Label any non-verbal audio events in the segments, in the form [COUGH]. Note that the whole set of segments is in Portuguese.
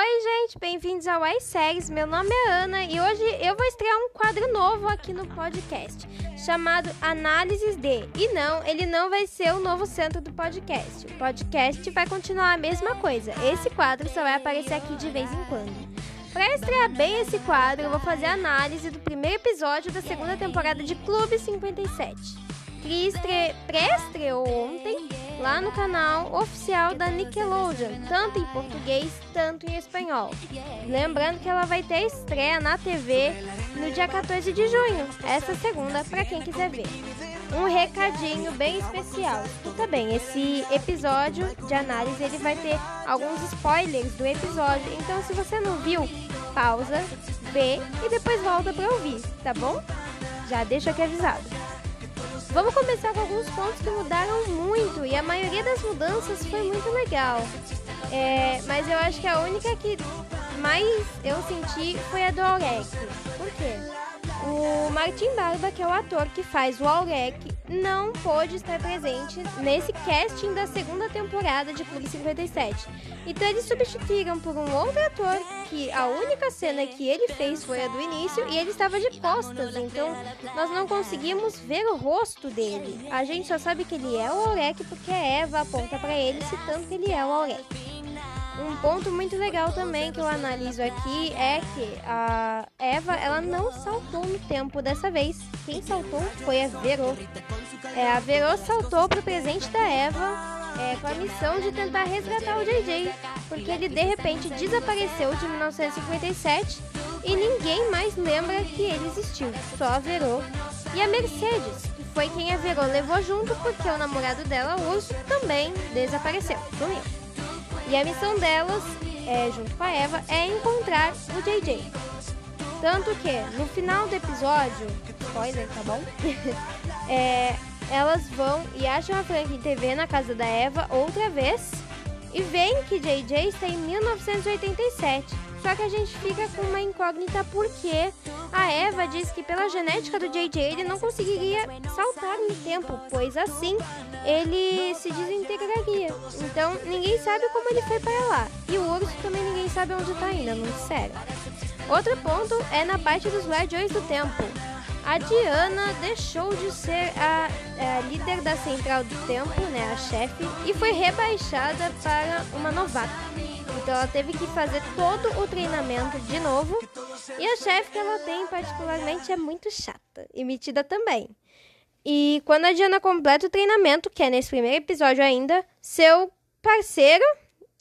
Oi, gente, bem-vindos ao iSéries. Meu nome é Ana e hoje eu vou estrear um quadro novo aqui no podcast, chamado Análises de. E não, ele não vai ser o novo centro do podcast. O podcast vai continuar a mesma coisa. Esse quadro só vai aparecer aqui de vez em quando. Para estrear bem esse quadro, eu vou fazer a análise do primeiro episódio da segunda temporada de Clube 57, que estre... pré-estreou ontem lá no canal oficial da Nickelodeon, tanto em português, tanto em espanhol. Lembrando que ela vai ter estreia na TV no dia 14 de junho, essa segunda, para quem quiser ver. Um recadinho bem especial. Escuta bem, esse episódio de análise ele vai ter alguns spoilers do episódio, então se você não viu, pausa, vê e depois volta para ouvir, tá bom? Já deixo aqui avisado. Vamos começar com alguns pontos que mudaram muito e a maioria das mudanças foi muito legal. É, mas eu acho que a única que mais eu senti foi a do Aurek. Por quê? O Martin Barba, que é o ator que faz o Aurek, não pôde estar presente nesse casting da segunda temporada de Clube 57. Então eles substituíram por um outro ator que a única cena que ele fez foi a do início e ele estava de costas, então nós não conseguimos ver o rosto dele. A gente só sabe que ele é o Aurek porque a Eva aponta para ele citando que ele é o Aurek. Um ponto muito legal também que eu analiso aqui é que a Eva, ela não saltou no tempo dessa vez. Quem saltou foi a Vero. É, a Vero saltou pro presente da Eva é, com a missão de tentar resgatar o JJ, porque ele de repente desapareceu de 1957 e ninguém mais lembra que ele existiu, só a Vero e a Mercedes, que foi quem a Vero levou junto porque o namorado dela, o Urso, também desapareceu, sumiu. E a missão delas, é, junto com a Eva, é encontrar o JJ. Tanto que, no final do episódio, spoiler, tá bom? [LAUGHS] é, elas vão e acham a Franklin TV na casa da Eva outra vez e veem que JJ está em 1987. Só que a gente fica com uma incógnita porque a Eva diz que pela genética do JJ ele não conseguiria saltar no tempo, pois assim ele se desintegraria. Então ninguém sabe como ele foi para lá. E o urso também ninguém sabe onde está ainda, não sério. Outro ponto é na parte dos Guardiões do Tempo. A Diana deixou de ser a, a, líder da Central do Tempo, né, a chefe, e foi rebaixada para uma novata. Então ela teve que fazer todo o treinamento de novo. E a chefe que ela tem, particularmente, é muito chata e metida também. E quando a Diana completa o treinamento, que é nesse primeiro episódio ainda, seu parceiro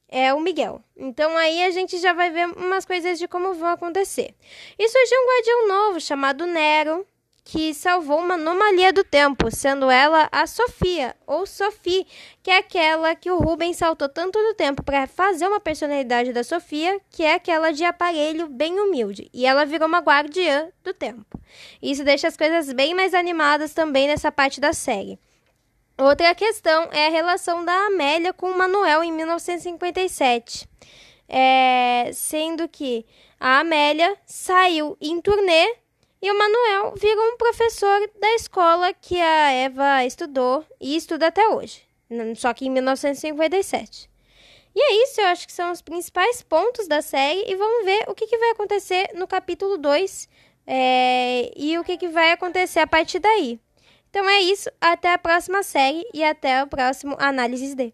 é o Miguel. Então aí a gente já vai ver umas coisas de como vão acontecer. E surgiu um guardião novo chamado Nero, que salvou uma anomalia do tempo, sendo ela a Sofia, ou Sophie, que é aquela que o Rubens saltou tanto do tempo para fazer uma personalidade da Sofia, que é aquela de aparelho bem humilde, e ela virou uma guardiã do tempo. Isso deixa as coisas bem mais animadas também nessa parte da série. Outra questão é a relação da Amélia com o Manuel em 1957. É, sendo que a Amélia saiu em turnê e o Manuel virou um professor da escola que a Eva estudou e estuda até hoje, só que em 1957. E é isso, eu acho que são os principais pontos da série e vamos ver o que, que vai acontecer no capítulo 2 é, e o que, que vai acontecer a partir daí. Então é isso, até a próxima série e até o próximo Análises D.